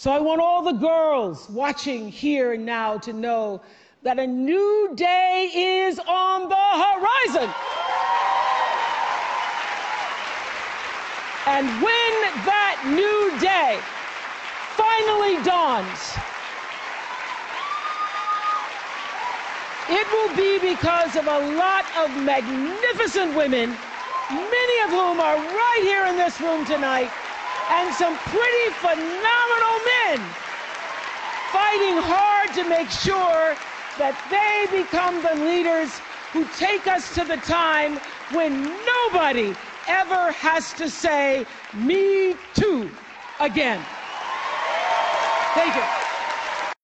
So I want all the girls watching here and now to know that a new day is on the horizon. And when that new day finally dawns, it will be because of a lot of magnificent women, many of whom are right here in this room tonight, and some pretty phenomenal men fighting hard to make sure that they become the leaders who take us to the time when nobody ever has to say, Me too, again. Thank you.